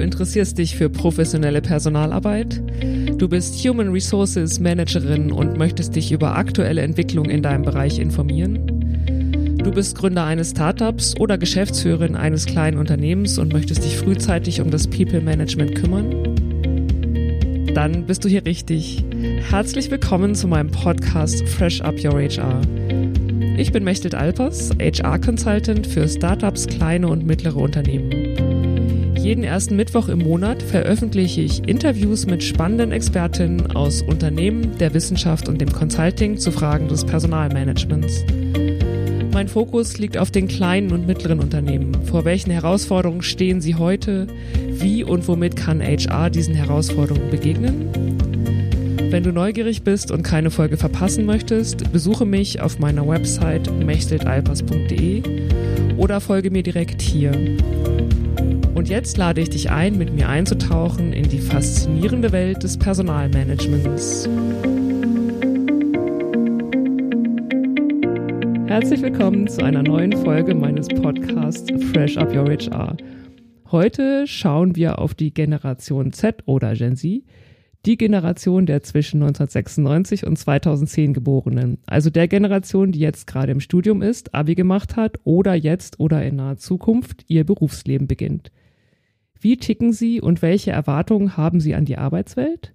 interessierst dich für professionelle Personalarbeit? Du bist Human Resources Managerin und möchtest dich über aktuelle Entwicklungen in deinem Bereich informieren? Du bist Gründer eines Startups oder Geschäftsführerin eines kleinen Unternehmens und möchtest dich frühzeitig um das People Management kümmern? Dann bist du hier richtig. Herzlich willkommen zu meinem Podcast Fresh Up Your HR. Ich bin Mechtelt Alpers, HR-Consultant für Startups, kleine und mittlere Unternehmen. Jeden ersten Mittwoch im Monat veröffentliche ich Interviews mit spannenden Expertinnen aus Unternehmen, der Wissenschaft und dem Consulting zu Fragen des Personalmanagements. Mein Fokus liegt auf den kleinen und mittleren Unternehmen. Vor welchen Herausforderungen stehen sie heute? Wie und womit kann HR diesen Herausforderungen begegnen? Wenn du neugierig bist und keine Folge verpassen möchtest, besuche mich auf meiner Website mechteltalpers.de oder folge mir direkt hier. Und jetzt lade ich dich ein, mit mir einzutauchen in die faszinierende Welt des Personalmanagements. Herzlich willkommen zu einer neuen Folge meines Podcasts Fresh Up Your HR. Heute schauen wir auf die Generation Z oder Gen Z, die Generation der zwischen 1996 und 2010 Geborenen, also der Generation, die jetzt gerade im Studium ist, Abi gemacht hat oder jetzt oder in naher Zukunft ihr Berufsleben beginnt. Wie ticken Sie und welche Erwartungen haben Sie an die Arbeitswelt?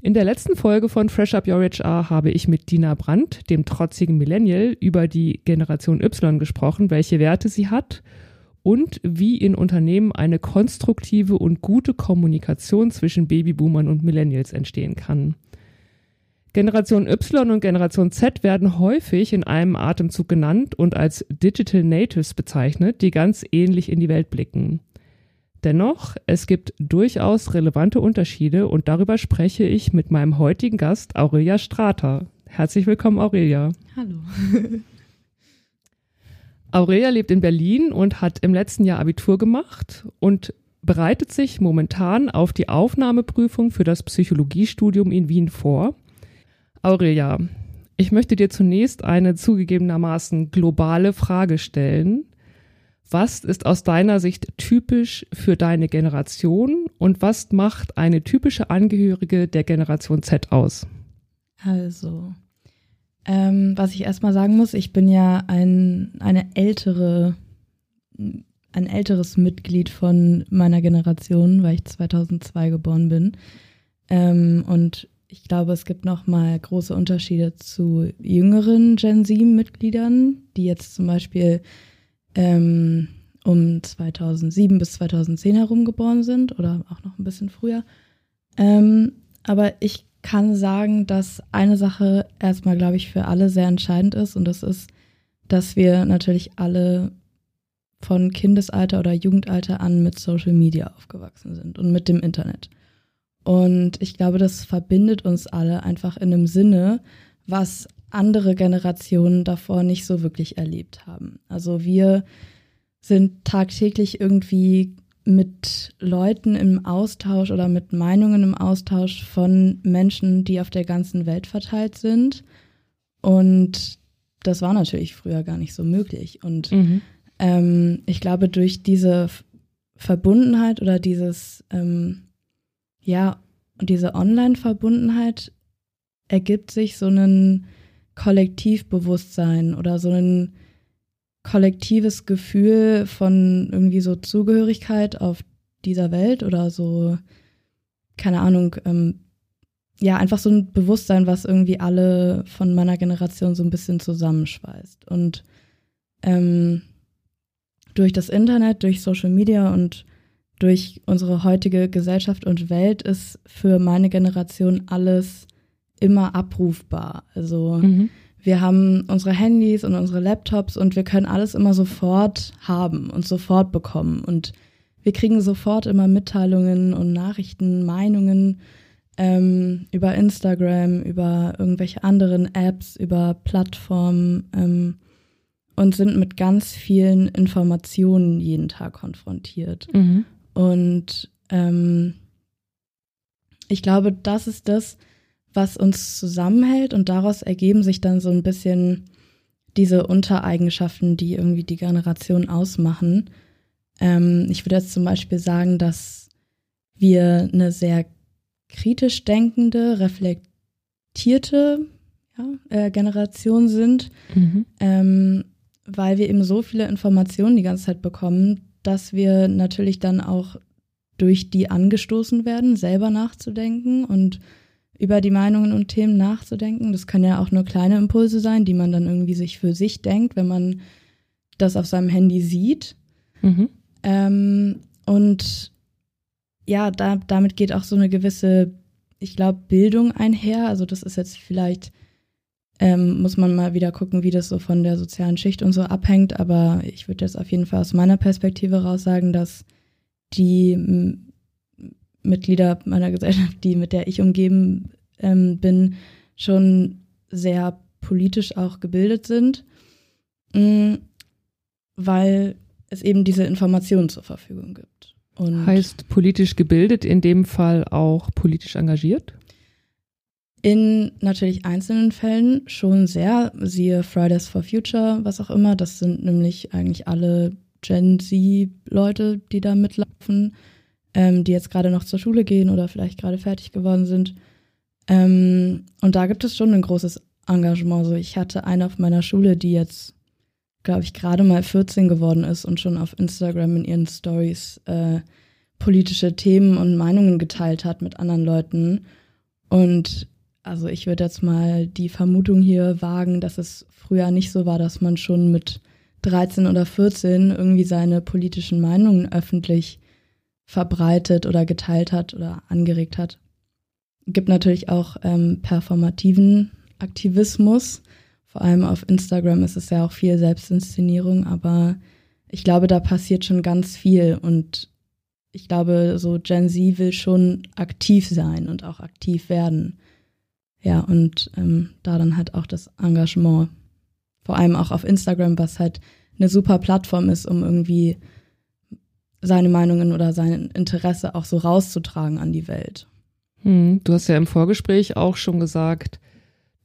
In der letzten Folge von Fresh Up Your HR habe ich mit Dina Brandt, dem trotzigen Millennial, über die Generation Y gesprochen, welche Werte sie hat und wie in Unternehmen eine konstruktive und gute Kommunikation zwischen Babyboomern und Millennials entstehen kann. Generation Y und Generation Z werden häufig in einem Atemzug genannt und als Digital Natives bezeichnet, die ganz ähnlich in die Welt blicken. Dennoch, es gibt durchaus relevante Unterschiede und darüber spreche ich mit meinem heutigen Gast Aurelia Strater. Herzlich willkommen, Aurelia. Hallo. Aurelia lebt in Berlin und hat im letzten Jahr Abitur gemacht und bereitet sich momentan auf die Aufnahmeprüfung für das Psychologiestudium in Wien vor. Aurelia, ich möchte dir zunächst eine zugegebenermaßen globale Frage stellen. Was ist aus deiner Sicht typisch für deine Generation und was macht eine typische Angehörige der Generation Z aus? Also, ähm, was ich erstmal sagen muss, ich bin ja ein, eine ältere, ein älteres Mitglied von meiner Generation, weil ich 2002 geboren bin. Ähm, und ich glaube, es gibt noch mal große Unterschiede zu jüngeren Gen Z-Mitgliedern, die jetzt zum Beispiel ähm, um 2007 bis 2010 herum geboren sind oder auch noch ein bisschen früher. Ähm, aber ich kann sagen, dass eine Sache erstmal, glaube ich, für alle sehr entscheidend ist und das ist, dass wir natürlich alle von Kindesalter oder Jugendalter an mit Social Media aufgewachsen sind und mit dem Internet. Und ich glaube, das verbindet uns alle einfach in einem Sinne, was andere Generationen davor nicht so wirklich erlebt haben. Also wir sind tagtäglich irgendwie mit Leuten im Austausch oder mit Meinungen im Austausch von Menschen, die auf der ganzen Welt verteilt sind. Und das war natürlich früher gar nicht so möglich. Und mhm. ähm, ich glaube, durch diese Verbundenheit oder dieses, ähm, ja, diese Online-Verbundenheit ergibt sich so ein Kollektivbewusstsein oder so ein kollektives Gefühl von irgendwie so Zugehörigkeit auf dieser Welt oder so, keine Ahnung, ähm, ja, einfach so ein Bewusstsein, was irgendwie alle von meiner Generation so ein bisschen zusammenschweißt. Und ähm, durch das Internet, durch Social Media und durch unsere heutige Gesellschaft und Welt ist für meine Generation alles immer abrufbar. Also mhm. wir haben unsere Handys und unsere Laptops und wir können alles immer sofort haben und sofort bekommen. Und wir kriegen sofort immer Mitteilungen und Nachrichten, Meinungen ähm, über Instagram, über irgendwelche anderen Apps, über Plattformen ähm, und sind mit ganz vielen Informationen jeden Tag konfrontiert. Mhm. Und ähm, ich glaube, das ist das, was uns zusammenhält und daraus ergeben sich dann so ein bisschen diese Untereigenschaften, die irgendwie die Generation ausmachen. Ähm, ich würde jetzt zum Beispiel sagen, dass wir eine sehr kritisch denkende, reflektierte ja, äh, Generation sind, mhm. ähm, weil wir eben so viele Informationen die ganze Zeit bekommen, dass wir natürlich dann auch durch die angestoßen werden, selber nachzudenken und über die Meinungen und Themen nachzudenken. Das können ja auch nur kleine Impulse sein, die man dann irgendwie sich für sich denkt, wenn man das auf seinem Handy sieht. Mhm. Ähm, und ja, da, damit geht auch so eine gewisse, ich glaube, Bildung einher. Also das ist jetzt vielleicht, ähm, muss man mal wieder gucken, wie das so von der sozialen Schicht und so abhängt. Aber ich würde jetzt auf jeden Fall aus meiner Perspektive raus sagen, dass die Mitglieder meiner Gesellschaft, die mit der ich umgeben ähm, bin, schon sehr politisch auch gebildet sind, mh, mm, weil es eben diese Informationen zur Verfügung gibt. Und heißt politisch gebildet in dem Fall auch politisch engagiert? In natürlich einzelnen Fällen schon sehr, siehe Fridays for Future, was auch immer. Das sind nämlich eigentlich alle Gen Z-Leute, die da mitlaufen ähm, die jetzt gerade noch zur Schule gehen oder vielleicht gerade fertig geworden sind. Ähm, und da gibt es schon ein großes Engagement. So, ich hatte eine auf meiner Schule, die jetzt, glaube ich, gerade mal 14 geworden ist und schon auf Instagram in ihren Stories äh, politische Themen und Meinungen geteilt hat mit anderen Leuten. Und also ich würde jetzt mal die Vermutung hier wagen, dass es früher nicht so war, dass man schon mit 13 oder 14 irgendwie seine politischen Meinungen öffentlich verbreitet oder geteilt hat oder angeregt hat. Gibt natürlich auch ähm, performativen Aktivismus. Vor allem auf Instagram ist es ja auch viel Selbstinszenierung, aber ich glaube, da passiert schon ganz viel und ich glaube, so Gen Z will schon aktiv sein und auch aktiv werden. Ja, und ähm, da dann halt auch das Engagement. Vor allem auch auf Instagram, was halt eine super Plattform ist, um irgendwie seine Meinungen oder sein Interesse auch so rauszutragen an die Welt. Hm, du hast ja im Vorgespräch auch schon gesagt,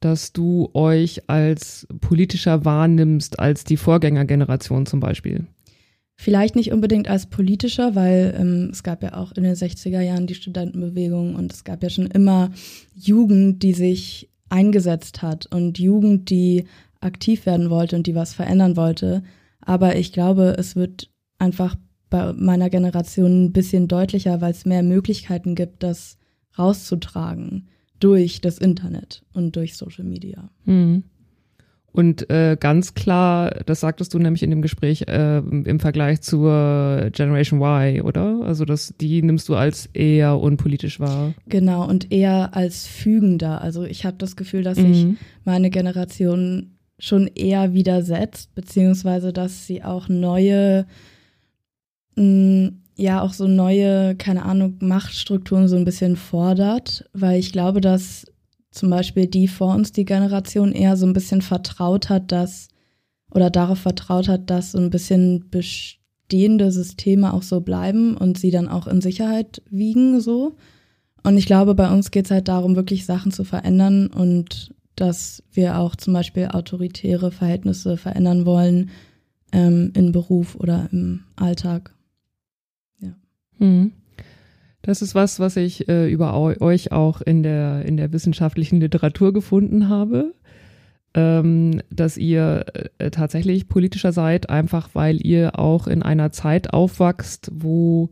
dass du euch als politischer wahrnimmst als die Vorgängergeneration zum Beispiel. Vielleicht nicht unbedingt als politischer, weil ähm, es gab ja auch in den 60er Jahren die Studentenbewegung und es gab ja schon immer Jugend, die sich eingesetzt hat und Jugend, die aktiv werden wollte und die was verändern wollte. Aber ich glaube, es wird einfach bei meiner Generation ein bisschen deutlicher, weil es mehr Möglichkeiten gibt, das rauszutragen durch das Internet und durch Social Media. Mhm. Und äh, ganz klar, das sagtest du nämlich in dem Gespräch äh, im Vergleich zur Generation Y, oder? Also das, die nimmst du als eher unpolitisch wahr. Genau, und eher als fügender. Also ich habe das Gefühl, dass sich mhm. meine Generation schon eher widersetzt, beziehungsweise dass sie auch neue ja auch so neue, keine Ahnung, Machtstrukturen so ein bisschen fordert, weil ich glaube, dass zum Beispiel die vor uns, die Generation, eher so ein bisschen vertraut hat, dass oder darauf vertraut hat, dass so ein bisschen bestehende Systeme auch so bleiben und sie dann auch in Sicherheit wiegen so. Und ich glaube, bei uns geht es halt darum, wirklich Sachen zu verändern und dass wir auch zum Beispiel autoritäre Verhältnisse verändern wollen ähm, in Beruf oder im Alltag. Mhm. Das ist was, was ich äh, über euch auch in der, in der wissenschaftlichen Literatur gefunden habe, ähm, dass ihr äh, tatsächlich politischer seid, einfach weil ihr auch in einer Zeit aufwachst, wo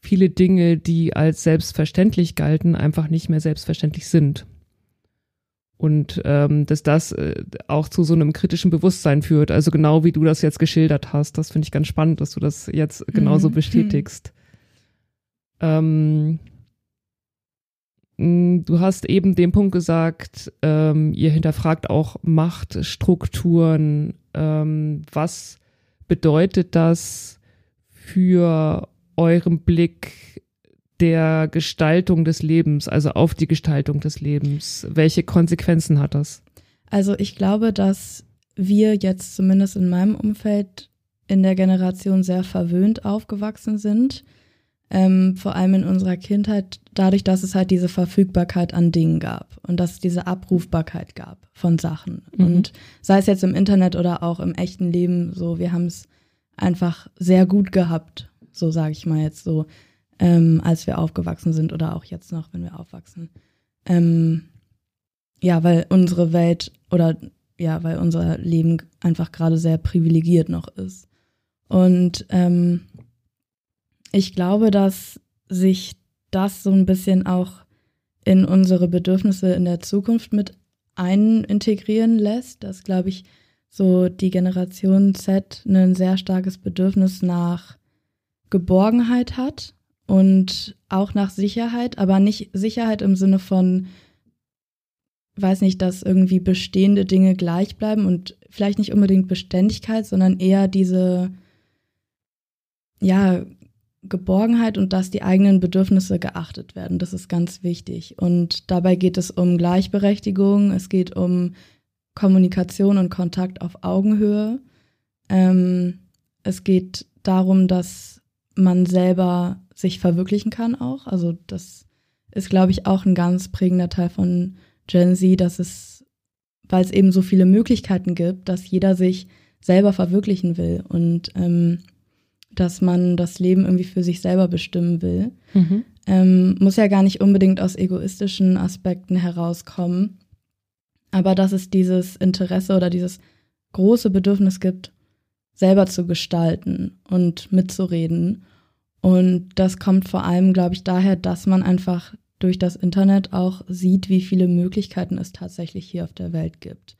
viele Dinge, die als selbstverständlich galten, einfach nicht mehr selbstverständlich sind. Und ähm, dass das äh, auch zu so einem kritischen Bewusstsein führt, also genau wie du das jetzt geschildert hast. Das finde ich ganz spannend, dass du das jetzt genauso mhm. bestätigst. Ähm, du hast eben den Punkt gesagt, ähm, ihr hinterfragt auch Machtstrukturen. Ähm, was bedeutet das für euren Blick der Gestaltung des Lebens, also auf die Gestaltung des Lebens? Welche Konsequenzen hat das? Also ich glaube, dass wir jetzt zumindest in meinem Umfeld in der Generation sehr verwöhnt aufgewachsen sind ähm, vor allem in unserer Kindheit, dadurch, dass es halt diese Verfügbarkeit an Dingen gab und dass es diese Abrufbarkeit gab von Sachen. Mhm. Und sei es jetzt im Internet oder auch im echten Leben, so, wir haben es einfach sehr gut gehabt, so sage ich mal jetzt so. ähm, als wir aufgewachsen sind oder auch jetzt noch, wenn wir aufwachsen. Ähm, ja, weil unsere Welt oder ja, weil unser Leben einfach gerade sehr privilegiert noch ist. Und ähm, ich glaube, dass sich das so ein bisschen auch in unsere Bedürfnisse in der Zukunft mit einintegrieren lässt, dass, glaube ich, so die Generation Z ein sehr starkes Bedürfnis nach Geborgenheit hat und auch nach Sicherheit, aber nicht Sicherheit im Sinne von, weiß nicht, dass irgendwie bestehende Dinge gleich bleiben und vielleicht nicht unbedingt Beständigkeit, sondern eher diese, ja, Geborgenheit und dass die eigenen Bedürfnisse geachtet werden. Das ist ganz wichtig. Und dabei geht es um Gleichberechtigung, es geht um Kommunikation und Kontakt auf Augenhöhe. Ähm, es geht darum, dass man selber sich verwirklichen kann auch. Also das ist, glaube ich, auch ein ganz prägender Teil von Gen Z, dass es, weil es eben so viele Möglichkeiten gibt, dass jeder sich selber verwirklichen will und ähm, dass man das Leben irgendwie für sich selber bestimmen will. Mhm. Ähm, muss ja gar nicht unbedingt aus egoistischen Aspekten herauskommen, aber dass es dieses Interesse oder dieses große Bedürfnis gibt, selber zu gestalten und mitzureden. Und das kommt vor allem, glaube ich, daher, dass man einfach durch das Internet auch sieht, wie viele Möglichkeiten es tatsächlich hier auf der Welt gibt.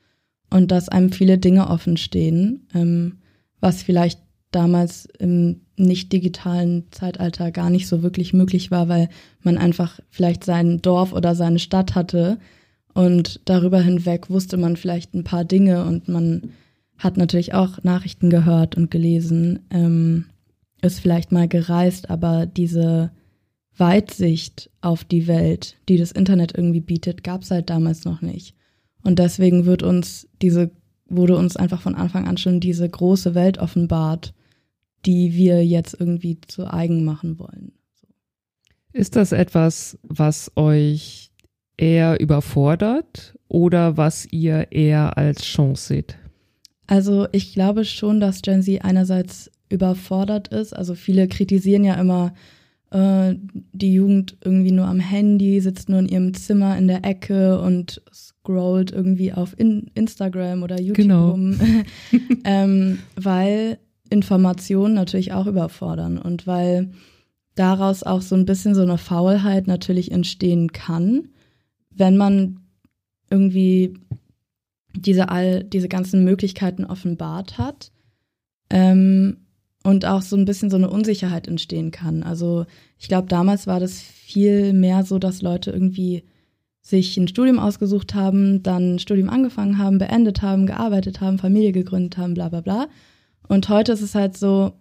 Und dass einem viele Dinge offen stehen, ähm, was vielleicht damals im nicht digitalen Zeitalter gar nicht so wirklich möglich war, weil man einfach vielleicht sein Dorf oder seine Stadt hatte, und darüber hinweg wusste man vielleicht ein paar Dinge und man hat natürlich auch Nachrichten gehört und gelesen, ähm, ist vielleicht mal gereist, aber diese Weitsicht auf die Welt, die das Internet irgendwie bietet, gab es halt damals noch nicht. Und deswegen wird uns diese, wurde uns einfach von Anfang an schon diese große Welt offenbart, die wir jetzt irgendwie zu eigen machen wollen. Ist das etwas, was euch eher überfordert oder was ihr eher als Chance seht? Also ich glaube schon, dass Gen Z einerseits überfordert ist. Also viele kritisieren ja immer äh, die Jugend irgendwie nur am Handy, sitzt nur in ihrem Zimmer in der Ecke und scrollt irgendwie auf in Instagram oder YouTube genau. rum, ähm, weil Informationen natürlich auch überfordern und weil daraus auch so ein bisschen so eine Faulheit natürlich entstehen kann wenn man irgendwie diese all diese ganzen Möglichkeiten offenbart hat ähm, und auch so ein bisschen so eine Unsicherheit entstehen kann. Also ich glaube, damals war das viel mehr so, dass Leute irgendwie sich ein Studium ausgesucht haben, dann ein Studium angefangen haben, beendet haben, gearbeitet haben, Familie gegründet haben, bla bla bla. Und heute ist es halt so,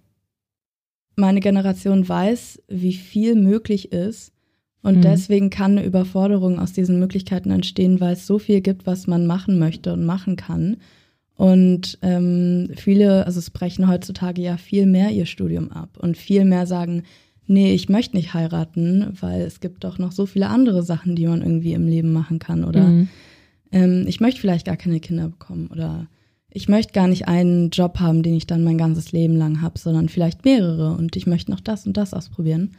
meine Generation weiß, wie viel möglich ist und mhm. deswegen kann eine Überforderung aus diesen Möglichkeiten entstehen, weil es so viel gibt, was man machen möchte und machen kann. Und ähm, viele, also es brechen heutzutage ja viel mehr ihr Studium ab und viel mehr sagen, nee, ich möchte nicht heiraten, weil es gibt doch noch so viele andere Sachen, die man irgendwie im Leben machen kann. Oder mhm. ähm, ich möchte vielleicht gar keine Kinder bekommen oder ich möchte gar nicht einen Job haben, den ich dann mein ganzes Leben lang habe, sondern vielleicht mehrere und ich möchte noch das und das ausprobieren.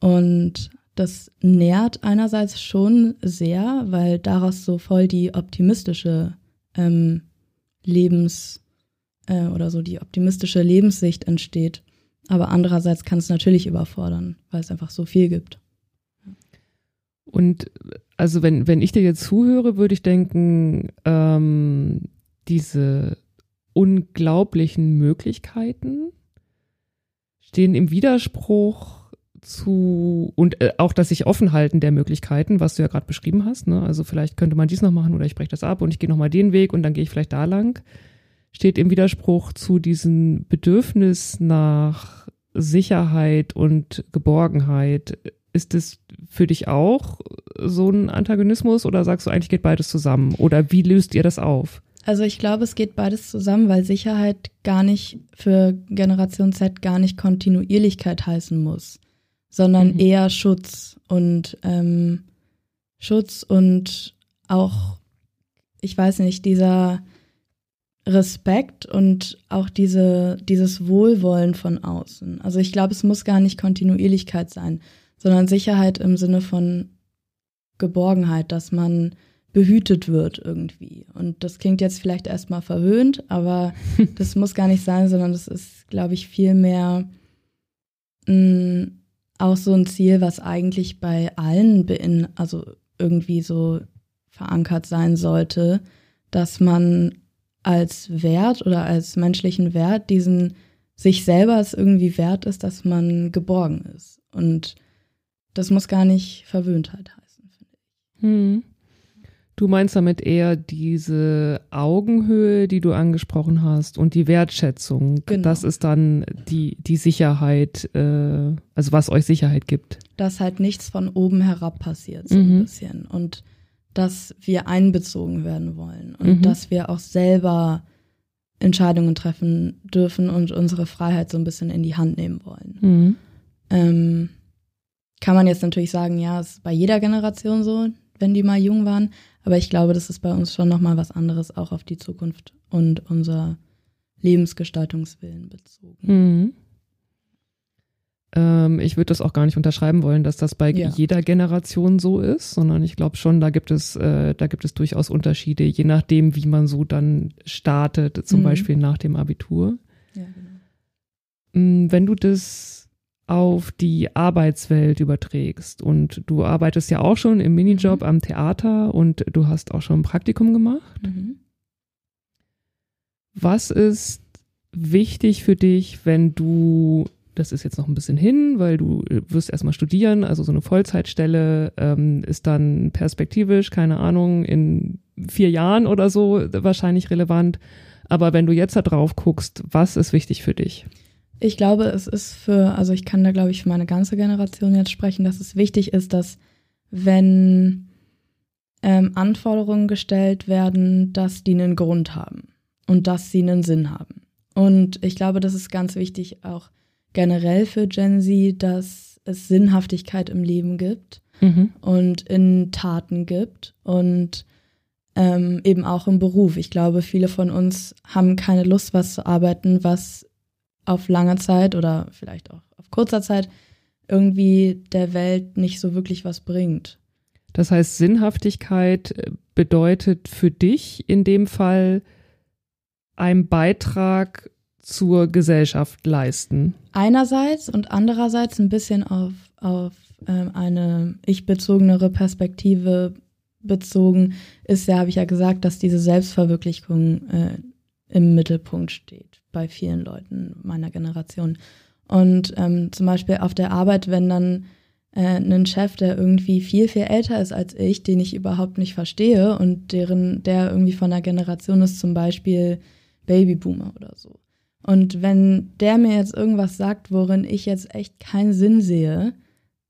Und das nährt einerseits schon sehr, weil daraus so voll die optimistische ähm, Lebens- äh, oder so die optimistische Lebenssicht entsteht. Aber andererseits kann es natürlich überfordern, weil es einfach so viel gibt. Und also wenn, wenn ich dir jetzt zuhöre, würde ich denken, ähm, diese unglaublichen Möglichkeiten stehen im Widerspruch zu und äh, auch das sich offen halten der Möglichkeiten, was du ja gerade beschrieben hast. Ne? Also vielleicht könnte man dies noch machen oder ich breche das ab und ich gehe nochmal den Weg und dann gehe ich vielleicht da lang. Steht im Widerspruch zu diesem Bedürfnis nach Sicherheit und Geborgenheit. Ist es für dich auch so ein Antagonismus oder sagst du eigentlich geht beides zusammen? Oder wie löst ihr das auf? Also ich glaube, es geht beides zusammen, weil Sicherheit gar nicht für Generation Z gar nicht Kontinuierlichkeit heißen muss sondern mhm. eher Schutz und ähm, Schutz und auch, ich weiß nicht, dieser Respekt und auch diese, dieses Wohlwollen von außen. Also ich glaube, es muss gar nicht Kontinuierlichkeit sein, sondern Sicherheit im Sinne von Geborgenheit, dass man behütet wird irgendwie. Und das klingt jetzt vielleicht erstmal verwöhnt, aber das muss gar nicht sein, sondern das ist, glaube ich, viel mehr mh, mm, auch so ein Ziel, was eigentlich bei allen bein also irgendwie so verankert sein sollte, dass man als Wert oder als menschlichen Wert diesen sich selber es irgendwie wert ist, dass man geborgen ist. Und das muss gar nicht Verwöhntheit heißen, finde ich. Hm. Du meinst damit eher diese Augenhöhe, die du angesprochen hast und die Wertschätzung. Genau. Das ist dann die, die Sicherheit, äh, also was euch Sicherheit gibt. Dass halt nichts von oben herab passiert, so mhm. ein bisschen. Und dass wir einbezogen werden wollen und mhm. dass wir auch selber Entscheidungen treffen dürfen und unsere Freiheit so ein bisschen in die Hand nehmen wollen. Mhm. Ähm, kann man jetzt natürlich sagen, ja, ist bei jeder Generation so, wenn die mal jung waren. Aber ich glaube, das ist bei uns schon nochmal was anderes, auch auf die Zukunft und unser Lebensgestaltungswillen bezogen. Mhm. Ähm, ich würde das auch gar nicht unterschreiben wollen, dass das bei ja. jeder Generation so ist, sondern ich glaube schon, da gibt es, äh, da gibt es durchaus Unterschiede, je nachdem, wie man so dann startet, zum mhm. Beispiel nach dem Abitur. Ja, genau. Mm, wenn du das auf die Arbeitswelt überträgst. Und du arbeitest ja auch schon im Minijob mhm. am Theater und du hast auch schon ein Praktikum gemacht. Mhm. Was ist wichtig für dich, wenn du, das ist jetzt noch ein bisschen hin, weil du wirst erstmal studieren, also so eine Vollzeitstelle ähm, ist dann perspektivisch, keine Ahnung, in vier Jahren oder so wahrscheinlich relevant. Aber wenn du jetzt da drauf guckst, was ist wichtig für dich? Ich glaube, es ist für, also ich kann da, glaube ich, für meine ganze Generation jetzt sprechen, dass es wichtig ist, dass wenn ähm, Anforderungen gestellt werden, dass die einen Grund haben und dass sie einen Sinn haben. Und ich glaube, das ist ganz wichtig auch generell für Gen Z, dass es Sinnhaftigkeit im Leben gibt mhm. und in Taten gibt und ähm, eben auch im Beruf. Ich glaube, viele von uns haben keine Lust, was zu arbeiten, was auf lange Zeit oder vielleicht auch auf kurzer Zeit irgendwie der Welt nicht so wirklich was bringt. Das heißt, Sinnhaftigkeit äh, bedeutet für dich in dem Fall einen Beitrag zur Gesellschaft leisten. Einerseits und andererseits ein bisschen auf, auf ähm, eine ich-bezogenere Perspektive bezogen ist ja, habe ich ja gesagt, dass diese Selbstverwirklichung äh, im Mittelpunkt steht bei vielen Leuten meiner Generation. Und ähm, zum Beispiel auf der Arbeit, wenn dann äh, ein Chef, der irgendwie viel, viel älter ist als ich, den ich überhaupt nicht verstehe und deren, der irgendwie von der Generation ist, zum Beispiel Babyboomer oder so. Und wenn der mir jetzt irgendwas sagt, worin ich jetzt echt keinen Sinn sehe,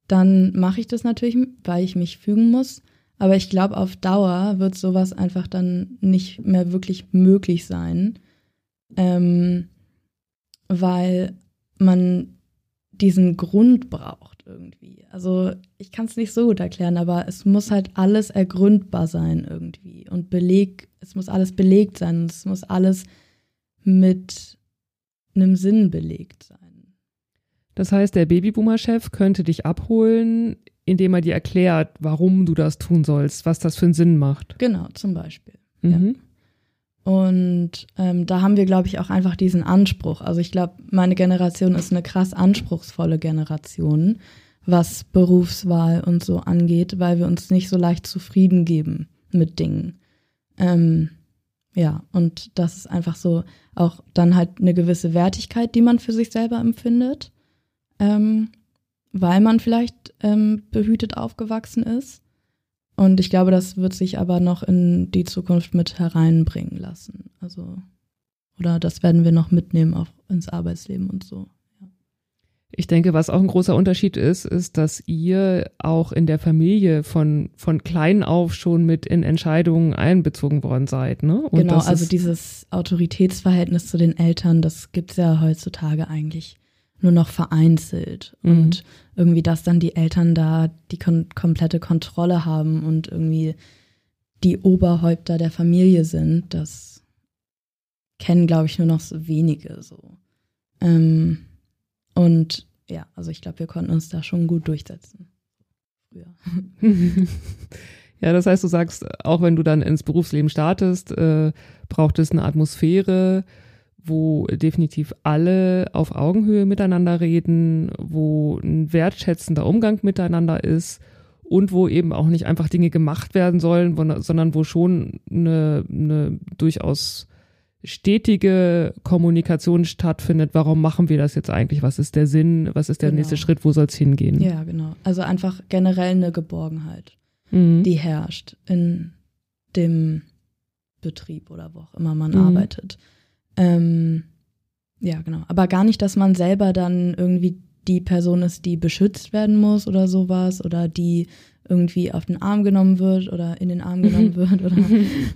dann mache ich das natürlich, weil ich mich fügen muss. Aber ich glaube, auf Dauer wird sowas einfach dann nicht mehr wirklich möglich sein ähm, weil man diesen Grund braucht irgendwie. Also ich kann es nicht so gut erklären, aber es muss halt alles ergründbar sein irgendwie und Beleg, es muss alles belegt sein, es muss alles mit einem Sinn belegt sein. Das heißt, der Babyboomer-Chef könnte dich abholen, indem er dir erklärt, warum du das tun sollst, was das für einen Sinn macht. Genau, zum Beispiel. Mhm. Ja. Und ähm, da haben wir, glaube ich, auch einfach diesen Anspruch. Also ich glaube, meine Generation ist eine krass anspruchsvolle Generation, was Berufswahl und so angeht, weil wir uns nicht so leicht zufrieden geben mit Dingen. Ähm, ja, und das ist einfach so auch dann halt eine gewisse Wertigkeit, die man für sich selber empfindet, ähm, weil man vielleicht ähm, behütet aufgewachsen ist. Und ich glaube, das wird sich aber noch in die Zukunft mit hereinbringen lassen. Also, oder das werden wir noch mitnehmen auch ins Arbeitsleben und so. Ich denke, was auch ein großer Unterschied ist, ist, dass ihr auch in der Familie von, von klein auf schon mit in Entscheidungen einbezogen worden seid. Ne? Und genau, also dieses Autoritätsverhältnis zu den Eltern, das gibt's ja heutzutage eigentlich nur noch vereinzelt. Mhm. Und irgendwie, dass dann die Eltern da die kon komplette Kontrolle haben und irgendwie die Oberhäupter der Familie sind, das kennen, glaube ich, nur noch so wenige so. Ähm, und ja, also ich glaube, wir konnten uns da schon gut durchsetzen. Früher. ja, das heißt, du sagst, auch wenn du dann ins Berufsleben startest, äh, braucht es eine Atmosphäre, wo definitiv alle auf Augenhöhe miteinander reden, wo ein wertschätzender Umgang miteinander ist und wo eben auch nicht einfach Dinge gemacht werden sollen, sondern wo schon eine, eine durchaus stetige Kommunikation stattfindet. Warum machen wir das jetzt eigentlich? Was ist der Sinn? Was ist der genau. nächste Schritt? Wo soll es hingehen? Ja, genau. Also einfach generell eine Geborgenheit, mhm. die herrscht in dem Betrieb oder wo auch immer man mhm. arbeitet. Ähm, ja, genau. Aber gar nicht, dass man selber dann irgendwie die Person ist, die beschützt werden muss oder sowas oder die irgendwie auf den Arm genommen wird oder in den Arm genommen wird oder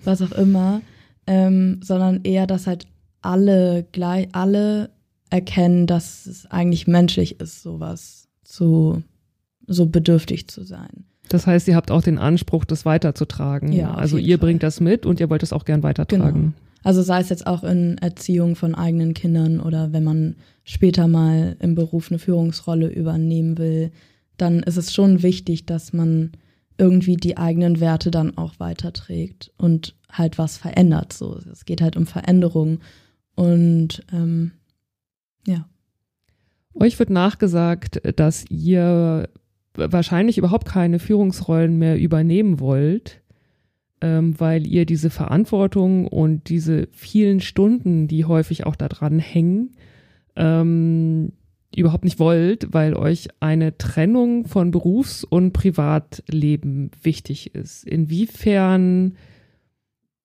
was auch immer, ähm, sondern eher, dass halt alle gleich, alle erkennen, dass es eigentlich menschlich ist, sowas zu, so bedürftig zu sein. Das heißt, ihr habt auch den Anspruch, das weiterzutragen. Ja, also ihr Fall. bringt das mit und ihr wollt es auch gern weitertragen. Genau. Also sei es jetzt auch in Erziehung von eigenen Kindern oder wenn man später mal im Beruf eine Führungsrolle übernehmen will, dann ist es schon wichtig, dass man irgendwie die eigenen Werte dann auch weiterträgt und halt was verändert. So, es geht halt um Veränderung und ähm, ja. Euch wird nachgesagt, dass ihr wahrscheinlich überhaupt keine Führungsrollen mehr übernehmen wollt, ähm, weil ihr diese Verantwortung und diese vielen Stunden, die häufig auch daran hängen, ähm, überhaupt nicht wollt, weil euch eine Trennung von Berufs- und Privatleben wichtig ist. Inwiefern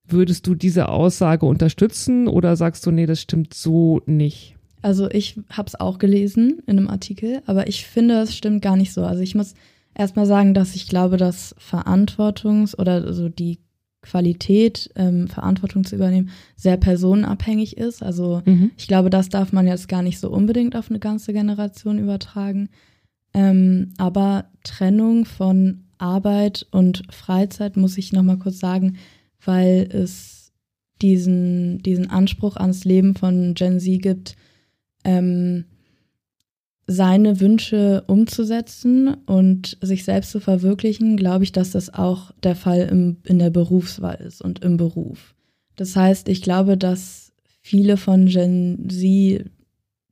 würdest du diese Aussage unterstützen oder sagst du, nee, das stimmt so nicht? Also ich habe es auch gelesen in einem Artikel, aber ich finde, es stimmt gar nicht so. Also ich muss erstmal sagen, dass ich glaube, dass Verantwortungs- oder so die Qualität, ähm, Verantwortung zu übernehmen, sehr personenabhängig ist. Also mhm. ich glaube, das darf man jetzt gar nicht so unbedingt auf eine ganze Generation übertragen. Ähm, aber Trennung von Arbeit und Freizeit muss ich nochmal kurz sagen, weil es diesen, diesen Anspruch ans Leben von Gen Z gibt, ähm, seine Wünsche umzusetzen und sich selbst zu verwirklichen, glaube ich, dass das auch der Fall im, in der Berufswahl ist und im Beruf. Das heißt, ich glaube, dass viele von Gen Z,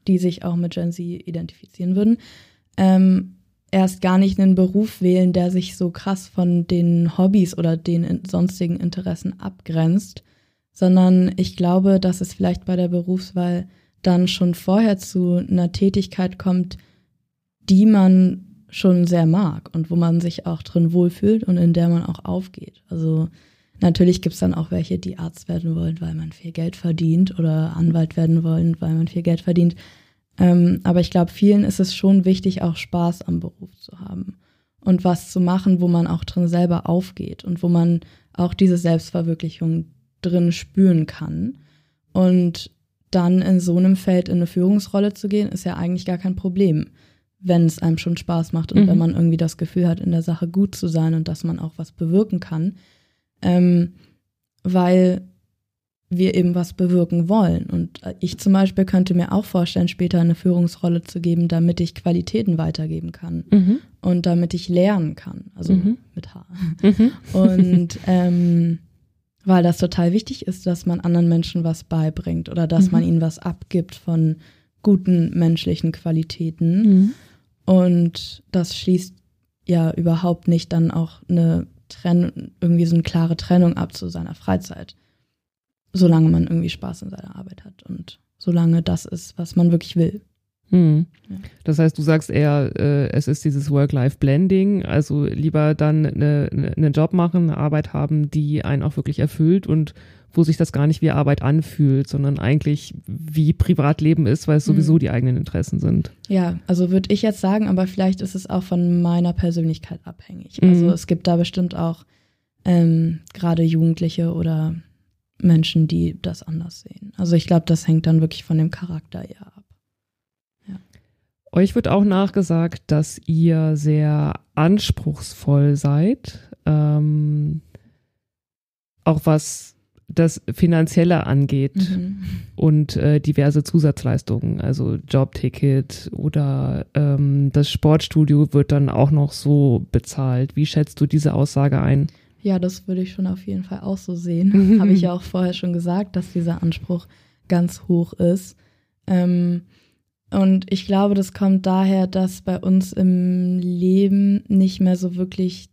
die sich auch mit Gen Z identifizieren würden, ähm, erst gar nicht einen Beruf wählen, der sich so krass von den Hobbys oder den sonstigen Interessen abgrenzt, sondern ich glaube, dass es vielleicht bei der Berufswahl dann schon vorher zu einer Tätigkeit kommt, die man schon sehr mag und wo man sich auch drin wohlfühlt und in der man auch aufgeht. Also natürlich gibt's dann auch welche, die Arzt werden wollen, weil man viel Geld verdient oder Anwalt werden wollen, weil man viel Geld verdient. Ähm, aber ich glaube, vielen ist es schon wichtig, auch Spaß am Beruf zu haben und was zu machen, wo man auch drin selber aufgeht und wo man auch diese Selbstverwirklichung drin spüren kann. Und dann in so einem Feld in eine Führungsrolle zu gehen, ist ja eigentlich gar kein Problem, wenn es einem schon Spaß macht und mhm. wenn man irgendwie das Gefühl hat, in der Sache gut zu sein und dass man auch was bewirken kann, ähm, weil wir eben was bewirken wollen. Und ich zum Beispiel könnte mir auch vorstellen, später eine Führungsrolle zu geben, damit ich Qualitäten weitergeben kann mhm. und damit ich lernen kann, also mhm. mit H. Mhm. Und ähm, weil das total wichtig ist, dass man anderen Menschen was beibringt oder dass mhm. man ihnen was abgibt von guten menschlichen Qualitäten. Mhm. Und das schließt ja überhaupt nicht dann auch eine Trennung, irgendwie so eine klare Trennung ab zu seiner Freizeit. Solange man irgendwie Spaß in seiner Arbeit hat und solange das ist, was man wirklich will. Hm. Das heißt, du sagst eher, äh, es ist dieses Work-Life-Blending, also lieber dann eine, eine, einen Job machen, eine Arbeit haben, die einen auch wirklich erfüllt und wo sich das gar nicht wie Arbeit anfühlt, sondern eigentlich wie Privatleben ist, weil es sowieso die eigenen Interessen sind. Ja, also würde ich jetzt sagen, aber vielleicht ist es auch von meiner Persönlichkeit abhängig. Mhm. Also es gibt da bestimmt auch ähm, gerade Jugendliche oder Menschen, die das anders sehen. Also ich glaube, das hängt dann wirklich von dem Charakter eher ab. Euch wird auch nachgesagt, dass ihr sehr anspruchsvoll seid, ähm, auch was das Finanzielle angeht Mhm. und äh, diverse Zusatzleistungen, also Jobticket oder ähm, das Sportstudio wird dann auch noch so bezahlt. Wie schätzt du diese Aussage ein? Ja, das würde ich schon auf jeden Fall auch so sehen. Habe ich ja auch vorher schon gesagt, dass dieser Anspruch ganz hoch ist. Ähm, und ich glaube, das kommt daher, dass bei uns im Leben nicht mehr so wirklich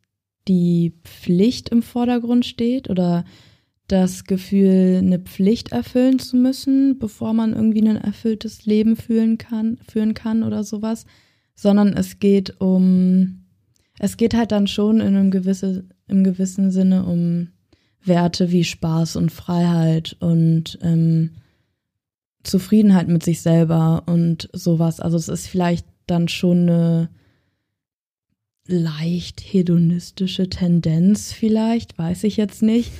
die Pflicht im Vordergrund steht oder das Gefühl, eine Pflicht erfüllen zu müssen, bevor man irgendwie ein erfülltes Leben fühlen kann, führen kann oder sowas, sondern es geht um, es geht halt dann schon in einem gewisse, im gewissen Sinne um Werte wie Spaß und Freiheit und ähm, Zufriedenheit mit sich selber und sowas. Also es ist vielleicht dann schon eine leicht hedonistische Tendenz vielleicht, weiß ich jetzt nicht.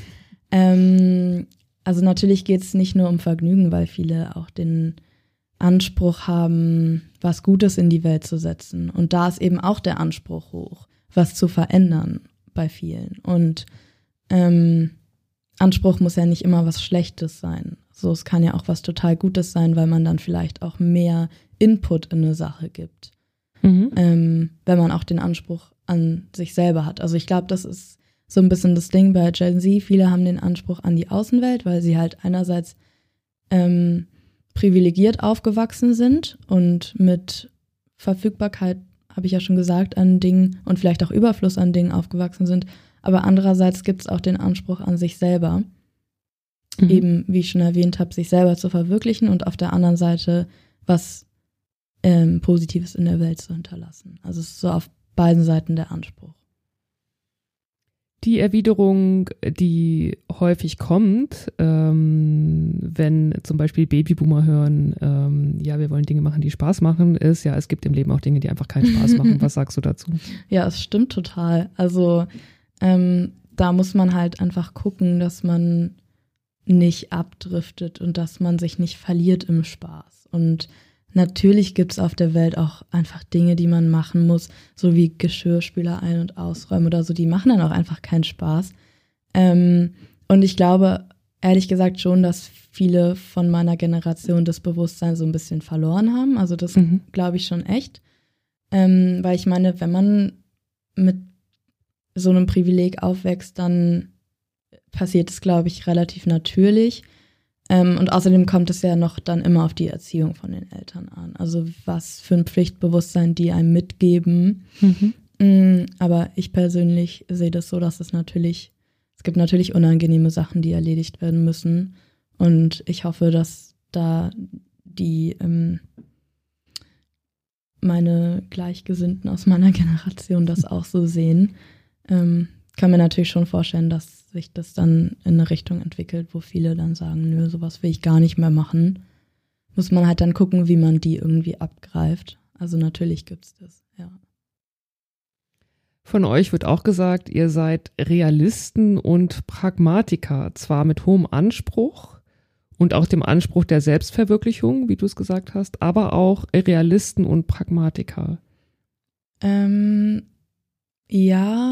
Ähm, also natürlich geht es nicht nur um Vergnügen, weil viele auch den Anspruch haben, was Gutes in die Welt zu setzen. Und da ist eben auch der Anspruch hoch, was zu verändern bei vielen. Und ähm, Anspruch muss ja nicht immer was Schlechtes sein. So, es kann ja auch was total Gutes sein, weil man dann vielleicht auch mehr Input in eine Sache gibt Mhm. ähm, wenn man auch den Anspruch an sich selber hat. Also ich glaube, das ist so ein bisschen das Ding bei Gen Z. Viele haben den Anspruch an die Außenwelt, weil sie halt einerseits ähm, privilegiert aufgewachsen sind und mit Verfügbarkeit, habe ich ja schon gesagt, an Dingen und vielleicht auch Überfluss an Dingen aufgewachsen sind. Aber andererseits gibt es auch den Anspruch an sich selber, Mhm. eben, wie ich schon erwähnt habe, sich selber zu verwirklichen und auf der anderen Seite was ähm, Positives in der Welt zu hinterlassen. Also es ist so auf beiden Seiten der Anspruch. Die Erwiderung, die häufig kommt, ähm, wenn zum Beispiel Babyboomer hören, ähm, ja, wir wollen Dinge machen, die Spaß machen, ist, ja, es gibt im Leben auch Dinge, die einfach keinen Spaß machen. Was sagst du dazu? Ja, es stimmt total. Also ähm, da muss man halt einfach gucken, dass man nicht abdriftet und dass man sich nicht verliert im Spaß. Und natürlich gibt es auf der Welt auch einfach Dinge, die man machen muss, so wie Geschirrspüler ein- und ausräumen oder so, die machen dann auch einfach keinen Spaß. Ähm, und ich glaube, ehrlich gesagt schon, dass viele von meiner Generation das Bewusstsein so ein bisschen verloren haben. Also das Mhm. glaube ich schon echt. Ähm, weil ich meine, wenn man mit so einem Privileg aufwächst, dann passiert es, glaube ich, relativ natürlich. Ähm, und außerdem kommt es ja noch dann immer auf die Erziehung von den Eltern an. Also was für ein Pflichtbewusstsein die einem mitgeben. Mhm. Mm, Aber ich persönlich sehe das so, dass es natürlich, es gibt natürlich unangenehme Sachen, die erledigt werden müssen. Und ich hoffe, dass da die ähm, meine Gleichgesinnten aus meiner Generation das auch so sehen. Ähm, kann mir natürlich schon vorstellen, dass sich das dann in eine Richtung entwickelt, wo viele dann sagen, nö, sowas will ich gar nicht mehr machen. Muss man halt dann gucken, wie man die irgendwie abgreift. Also natürlich gibt's das, ja. Von euch wird auch gesagt, ihr seid Realisten und Pragmatiker, zwar mit hohem Anspruch und auch dem Anspruch der Selbstverwirklichung, wie du es gesagt hast, aber auch Realisten und Pragmatiker. Ähm, ja,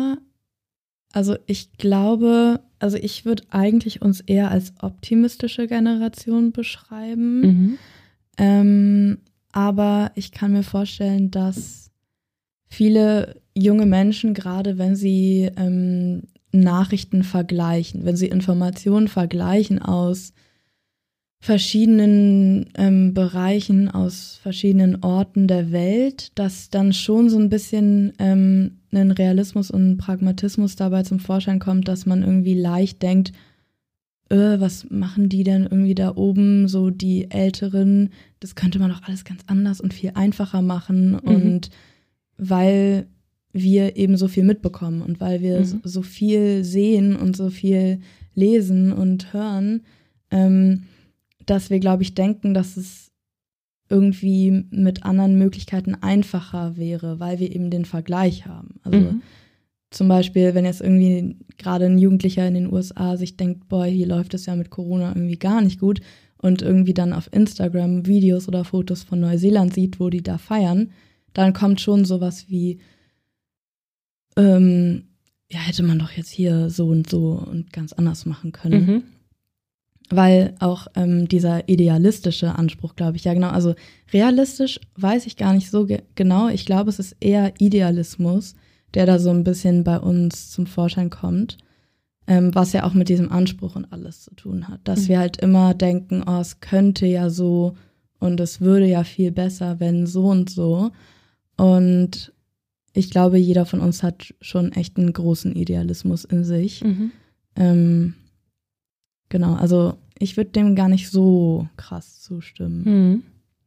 also ich glaube, also ich würde eigentlich uns eher als optimistische Generation beschreiben. Mhm. Ähm, aber ich kann mir vorstellen, dass viele junge Menschen, gerade wenn sie ähm, Nachrichten vergleichen, wenn sie Informationen vergleichen aus verschiedenen ähm, Bereichen, aus verschiedenen Orten der Welt, dass dann schon so ein bisschen ähm, ein Realismus und Pragmatismus dabei zum Vorschein kommt, dass man irgendwie leicht denkt, äh, was machen die denn irgendwie da oben, so die Älteren, das könnte man doch alles ganz anders und viel einfacher machen. Und weil wir eben so viel mitbekommen und weil wir Mhm. so- so viel sehen und so viel lesen und hören, ähm, dass wir, glaube ich, denken, dass es irgendwie mit anderen Möglichkeiten einfacher wäre, weil wir eben den Vergleich haben. Also Mhm. zum Beispiel, wenn jetzt irgendwie gerade ein Jugendlicher in den USA sich denkt, boah, hier läuft es ja mit Corona irgendwie gar nicht gut und irgendwie dann auf Instagram Videos oder Fotos von Neuseeland sieht, wo die da feiern, dann kommt schon sowas wie, ähm, ja, hätte man doch jetzt hier so und so und ganz anders machen können. Mhm. Weil auch ähm, dieser idealistische Anspruch, glaube ich, ja genau, also realistisch weiß ich gar nicht so ge genau. Ich glaube, es ist eher Idealismus, der da so ein bisschen bei uns zum Vorschein kommt, ähm, was ja auch mit diesem Anspruch und alles zu tun hat, dass mhm. wir halt immer denken, oh, es könnte ja so und es würde ja viel besser, wenn so und so. Und ich glaube, jeder von uns hat schon echt einen großen Idealismus in sich. Mhm. Ähm, Genau, also ich würde dem gar nicht so krass zustimmen. Mhm.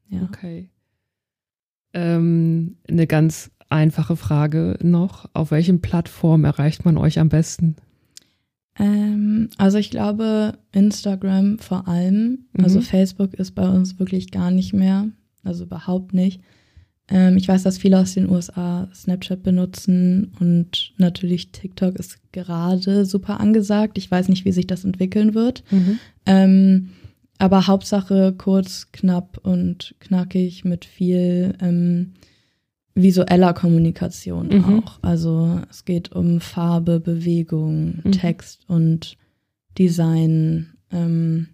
Ja. Okay. Ähm, eine ganz einfache Frage noch. Auf welchen Plattformen erreicht man euch am besten? Ähm, also ich glaube Instagram vor allem. Also mhm. Also Facebook ist bei uns wirklich gar nicht mehr. Also überhaupt nicht. Ähm, ich weiß, dass viele aus den USA Snapchat benutzen und natürlich TikTok ist gerade super angesagt. Ich weiß nicht, wie sich das entwickeln wird. Mhm. Ähm, aber Hauptsache kurz, knapp und knackig mit viel ähm, visueller Kommunikation mhm. auch. Also es geht um Farbe, Bewegung, mhm. Text und Design. Ähm,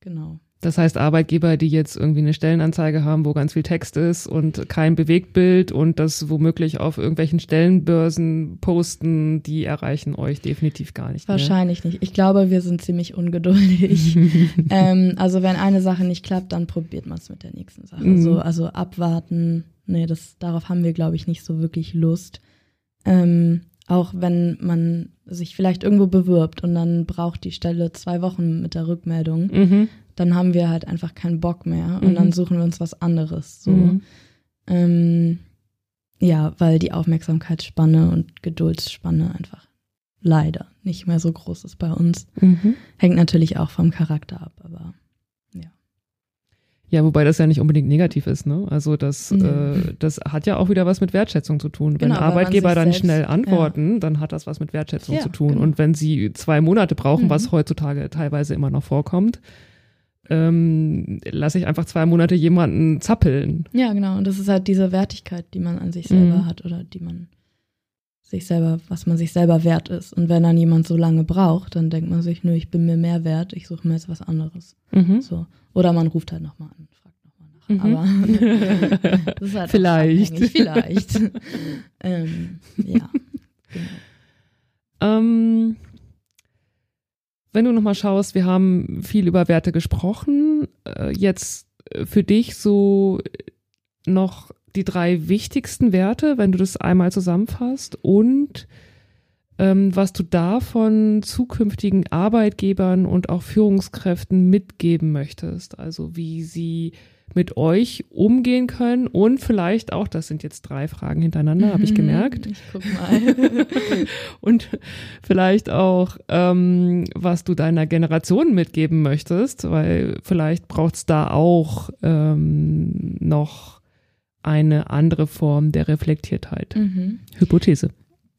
genau. Das heißt, Arbeitgeber, die jetzt irgendwie eine Stellenanzeige haben, wo ganz viel Text ist und kein Bewegtbild und das womöglich auf irgendwelchen Stellenbörsen posten, die erreichen euch definitiv gar nicht. Wahrscheinlich mehr. nicht. Ich glaube, wir sind ziemlich ungeduldig. ähm, also wenn eine Sache nicht klappt, dann probiert man es mit der nächsten Sache. Mhm. So, also abwarten. Nee, das, darauf haben wir, glaube ich, nicht so wirklich Lust. Ähm, auch wenn man sich vielleicht irgendwo bewirbt und dann braucht die Stelle zwei Wochen mit der Rückmeldung, mhm dann haben wir halt einfach keinen Bock mehr und mhm. dann suchen wir uns was anderes. So. Mhm. Ähm, ja, weil die Aufmerksamkeitsspanne und Geduldsspanne einfach leider nicht mehr so groß ist bei uns. Mhm. Hängt natürlich auch vom Charakter ab, aber. Ja, wobei das ja nicht unbedingt negativ ist, ne? Also das, mhm. äh, das hat ja auch wieder was mit Wertschätzung zu tun. Genau, wenn Arbeitgeber dann selbst, schnell antworten, ja. dann hat das was mit Wertschätzung ja, zu tun. Genau. Und wenn sie zwei Monate brauchen, was mhm. heutzutage teilweise immer noch vorkommt, ähm, lasse ich einfach zwei Monate jemanden zappeln. Ja, genau. Und das ist halt diese Wertigkeit, die man an sich selber mhm. hat oder die man sich selber, was man sich selber wert ist. Und wenn dann jemand so lange braucht, dann denkt man sich, nö, ich bin mir mehr wert, ich suche mir jetzt was anderes. Mhm. So. Oder man ruft halt nochmal an. Mhm. Aber das ist halt vielleicht. Vielleicht. ähm, ja. Genau. Ähm, wenn du nochmal schaust, wir haben viel über Werte gesprochen. Äh, jetzt äh, für dich so noch die drei wichtigsten Werte, wenn du das einmal zusammenfasst und ähm, was du davon zukünftigen Arbeitgebern und auch Führungskräften mitgeben möchtest. Also wie sie mit euch umgehen können und vielleicht auch, das sind jetzt drei Fragen hintereinander, mhm, habe ich gemerkt. Ich guck mal. und vielleicht auch, ähm, was du deiner Generation mitgeben möchtest, weil vielleicht braucht es da auch ähm, noch eine andere Form der Reflektiertheit. Mhm. Hypothese.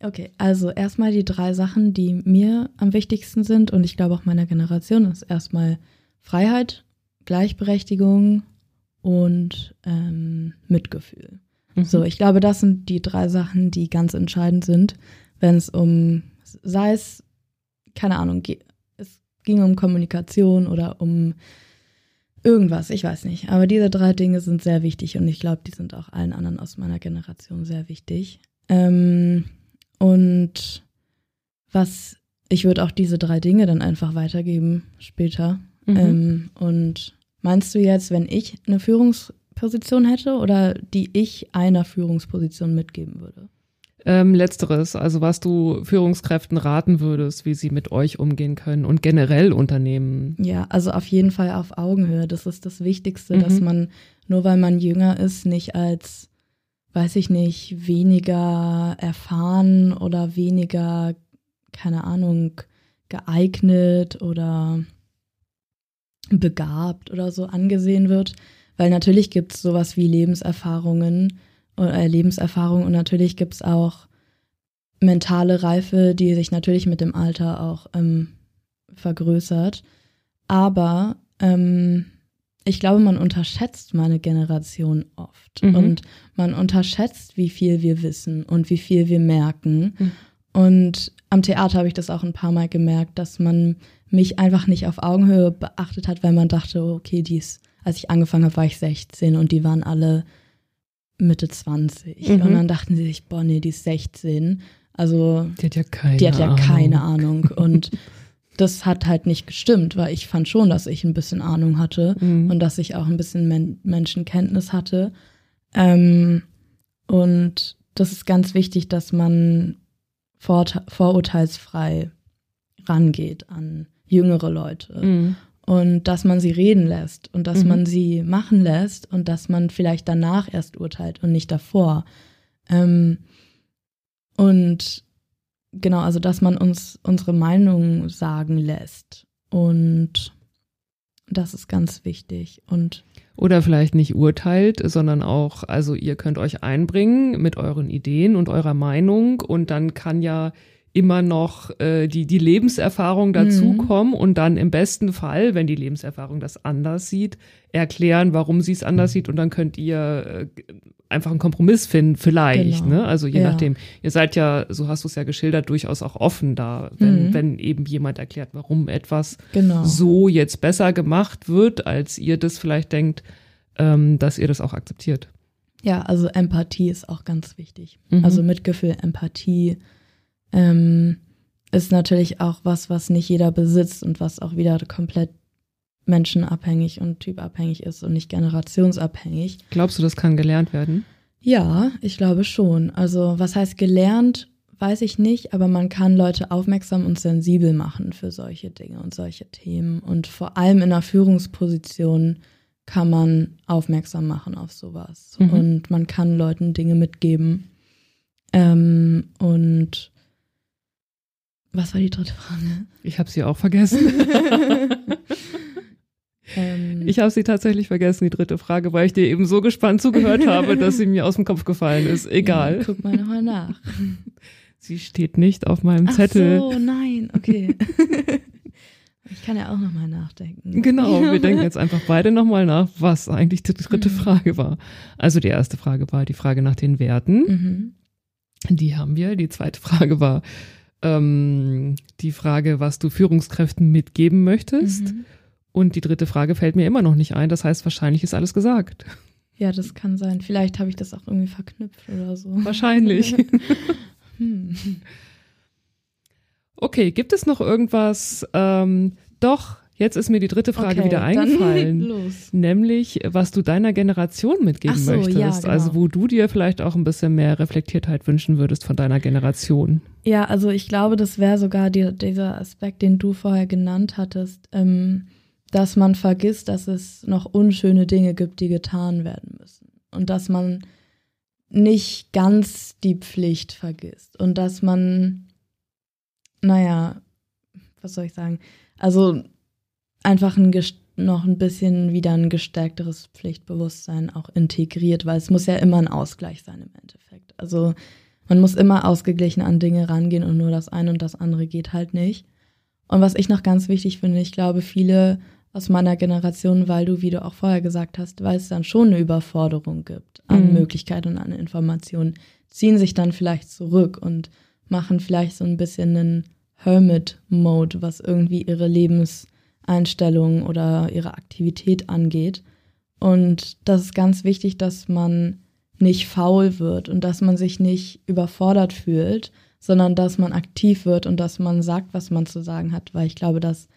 Okay, also erstmal die drei Sachen, die mir am wichtigsten sind und ich glaube auch meiner Generation ist erstmal Freiheit, Gleichberechtigung und ähm, Mitgefühl. Mhm. So, ich glaube, das sind die drei Sachen, die ganz entscheidend sind, wenn es um, sei es, keine Ahnung, es ging um Kommunikation oder um irgendwas, ich weiß nicht. Aber diese drei Dinge sind sehr wichtig und ich glaube, die sind auch allen anderen aus meiner Generation sehr wichtig. Ähm, und was, ich würde auch diese drei Dinge dann einfach weitergeben später. Mhm. Ähm, und Meinst du jetzt, wenn ich eine Führungsposition hätte oder die ich einer Führungsposition mitgeben würde? Ähm, letzteres, also was du Führungskräften raten würdest, wie sie mit euch umgehen können und generell Unternehmen. Ja, also auf jeden Fall auf Augenhöhe. Das ist das Wichtigste, mhm. dass man, nur weil man jünger ist, nicht als, weiß ich nicht, weniger erfahren oder weniger, keine Ahnung, geeignet oder begabt oder so angesehen wird, weil natürlich gibt es sowas wie Lebenserfahrungen oder äh, Lebenserfahrung und natürlich gibt es auch mentale Reife, die sich natürlich mit dem Alter auch ähm, vergrößert. Aber ähm, ich glaube, man unterschätzt meine Generation oft mhm. und man unterschätzt, wie viel wir wissen und wie viel wir merken. Mhm. Und am Theater habe ich das auch ein paar Mal gemerkt, dass man mich einfach nicht auf Augenhöhe beachtet hat, weil man dachte, okay, dies, als ich angefangen habe, war ich 16 und die waren alle Mitte 20. Mhm. Und dann dachten sie sich, boah, nee, die ist 16. Also die hat ja keine, die hat ja keine Ahnung. Und das hat halt nicht gestimmt, weil ich fand schon, dass ich ein bisschen Ahnung hatte mhm. und dass ich auch ein bisschen Men Menschenkenntnis hatte. Ähm, und das ist ganz wichtig, dass man vor vorurteilsfrei rangeht an jüngere Leute. Mhm. Und dass man sie reden lässt und dass mhm. man sie machen lässt und dass man vielleicht danach erst urteilt und nicht davor. Ähm, und genau, also dass man uns unsere Meinung sagen lässt. Und das ist ganz wichtig. Und oder vielleicht nicht urteilt, sondern auch, also ihr könnt euch einbringen mit euren Ideen und eurer Meinung und dann kann ja immer noch äh, die, die Lebenserfahrung dazukommen mhm. und dann im besten Fall, wenn die Lebenserfahrung das anders sieht, erklären, warum sie es anders sieht und dann könnt ihr äh, einfach einen Kompromiss finden, vielleicht. Genau. Ne? Also je ja. nachdem. Ihr seid ja, so hast du es ja geschildert, durchaus auch offen da, wenn, mhm. wenn eben jemand erklärt, warum etwas genau. so jetzt besser gemacht wird, als ihr das vielleicht denkt, ähm, dass ihr das auch akzeptiert. Ja, also Empathie ist auch ganz wichtig. Mhm. Also Mitgefühl, Empathie ähm, ist natürlich auch was, was nicht jeder besitzt und was auch wieder komplett menschenabhängig und typabhängig ist und nicht generationsabhängig. Glaubst du, das kann gelernt werden? Ja, ich glaube schon. Also was heißt gelernt, weiß ich nicht, aber man kann Leute aufmerksam und sensibel machen für solche Dinge und solche Themen. Und vor allem in einer Führungsposition kann man aufmerksam machen auf sowas. Mhm. Und man kann Leuten Dinge mitgeben. Ähm, und was war die dritte Frage? Ich habe sie auch vergessen. ähm, ich habe sie tatsächlich vergessen, die dritte Frage, weil ich dir eben so gespannt zugehört habe, dass sie mir aus dem Kopf gefallen ist. Egal. Ja, guck mal nochmal nach. Sie steht nicht auf meinem Ach Zettel. Oh nein, okay. Ich kann ja auch nochmal nachdenken. Genau, wir denken jetzt einfach beide nochmal nach, was eigentlich die dritte mhm. Frage war. Also die erste Frage war die Frage nach den Werten. Mhm. Die haben wir. Die zweite Frage war, ähm, die Frage, was du Führungskräften mitgeben möchtest. Mhm. Und die dritte Frage fällt mir immer noch nicht ein. Das heißt, wahrscheinlich ist alles gesagt. Ja, das kann sein. Vielleicht habe ich das auch irgendwie verknüpft oder so. Wahrscheinlich. hm. Okay, gibt es noch irgendwas? Ähm, doch, Jetzt ist mir die dritte Frage okay, wieder eingefallen. Nämlich, was du deiner Generation mitgeben so, möchtest. Ja, genau. Also, wo du dir vielleicht auch ein bisschen mehr Reflektiertheit wünschen würdest von deiner Generation. Ja, also ich glaube, das wäre sogar die, dieser Aspekt, den du vorher genannt hattest, ähm, dass man vergisst, dass es noch unschöne Dinge gibt, die getan werden müssen. Und dass man nicht ganz die Pflicht vergisst. Und dass man, naja, was soll ich sagen? Also einfach ein noch ein bisschen wieder ein gestärkteres Pflichtbewusstsein auch integriert, weil es muss ja immer ein Ausgleich sein im Endeffekt. Also man muss immer ausgeglichen an Dinge rangehen und nur das eine und das andere geht halt nicht. Und was ich noch ganz wichtig finde, ich glaube, viele aus meiner Generation, weil du, wie du auch vorher gesagt hast, weil es dann schon eine Überforderung gibt an mhm. Möglichkeiten und an Informationen, ziehen sich dann vielleicht zurück und machen vielleicht so ein bisschen einen Hermit-Mode, was irgendwie ihre Lebens- Einstellung oder ihre Aktivität angeht. Und das ist ganz wichtig, dass man nicht faul wird und dass man sich nicht überfordert fühlt, sondern dass man aktiv wird und dass man sagt, was man zu sagen hat, weil ich glaube, dass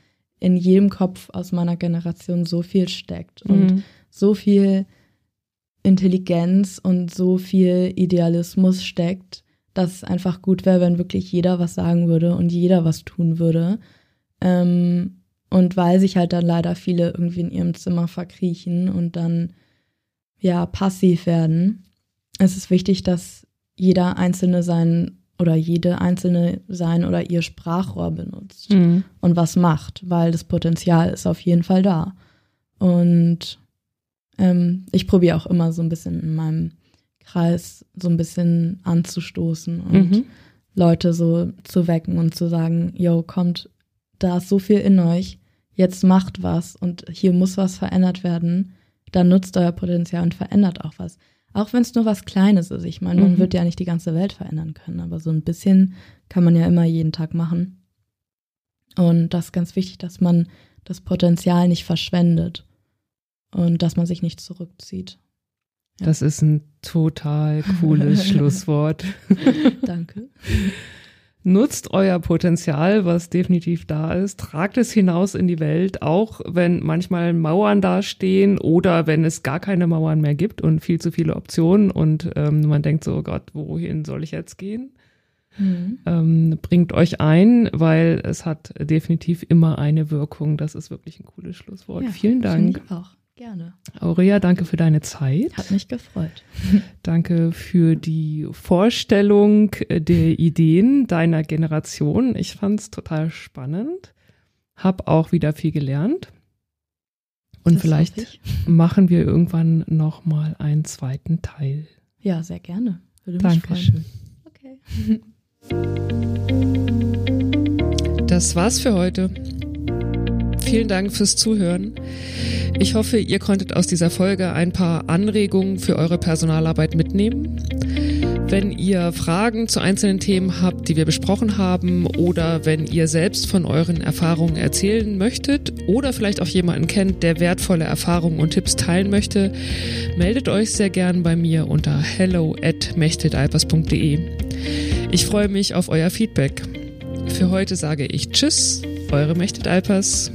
in jedem Kopf aus meiner Generation so viel steckt mhm. und so viel Intelligenz und so viel Idealismus steckt, dass es einfach gut wäre, wenn wirklich jeder was sagen würde und jeder was tun würde. Ähm, und weil sich halt dann leider viele irgendwie in ihrem Zimmer verkriechen und dann ja passiv werden, ist es wichtig, dass jeder Einzelne sein oder jede Einzelne sein oder ihr Sprachrohr benutzt mhm. und was macht, weil das Potenzial ist auf jeden Fall da. Und ähm, ich probiere auch immer so ein bisschen in meinem Kreis so ein bisschen anzustoßen und mhm. Leute so zu wecken und zu sagen, yo, kommt, da ist so viel in euch, jetzt macht was und hier muss was verändert werden, dann nutzt euer Potenzial und verändert auch was. Auch wenn es nur was Kleines ist. Ich meine, man mhm. wird ja nicht die ganze Welt verändern können, aber so ein bisschen kann man ja immer jeden Tag machen. Und das ist ganz wichtig, dass man das Potenzial nicht verschwendet und dass man sich nicht zurückzieht. Ja. Das ist ein total cooles Schlusswort. Danke. Nutzt euer Potenzial, was definitiv da ist, tragt es hinaus in die Welt, auch wenn manchmal Mauern dastehen oder wenn es gar keine Mauern mehr gibt und viel zu viele Optionen und ähm, man denkt so, oh Gott, wohin soll ich jetzt gehen? Mhm. Ähm, bringt euch ein, weil es hat definitiv immer eine Wirkung. Das ist wirklich ein cooles Schlusswort. Ja, Vielen Dank. Ich auch. Gerne. Aurea, danke für deine Zeit. Hat mich gefreut. Danke für die Vorstellung der Ideen deiner Generation. Ich fand es total spannend. Hab auch wieder viel gelernt. Und das vielleicht machen wir irgendwann noch mal einen zweiten Teil. Ja, sehr gerne. Würde mich Dankeschön. freuen. Okay. Das war's für heute. Vielen Dank fürs Zuhören. Ich hoffe, ihr konntet aus dieser Folge ein paar Anregungen für eure Personalarbeit mitnehmen. Wenn ihr Fragen zu einzelnen Themen habt, die wir besprochen haben, oder wenn ihr selbst von euren Erfahrungen erzählen möchtet oder vielleicht auch jemanden kennt, der wertvolle Erfahrungen und Tipps teilen möchte, meldet euch sehr gern bei mir unter hello at Ich freue mich auf euer Feedback. Für heute sage ich Tschüss, eure Mechtet Alpers.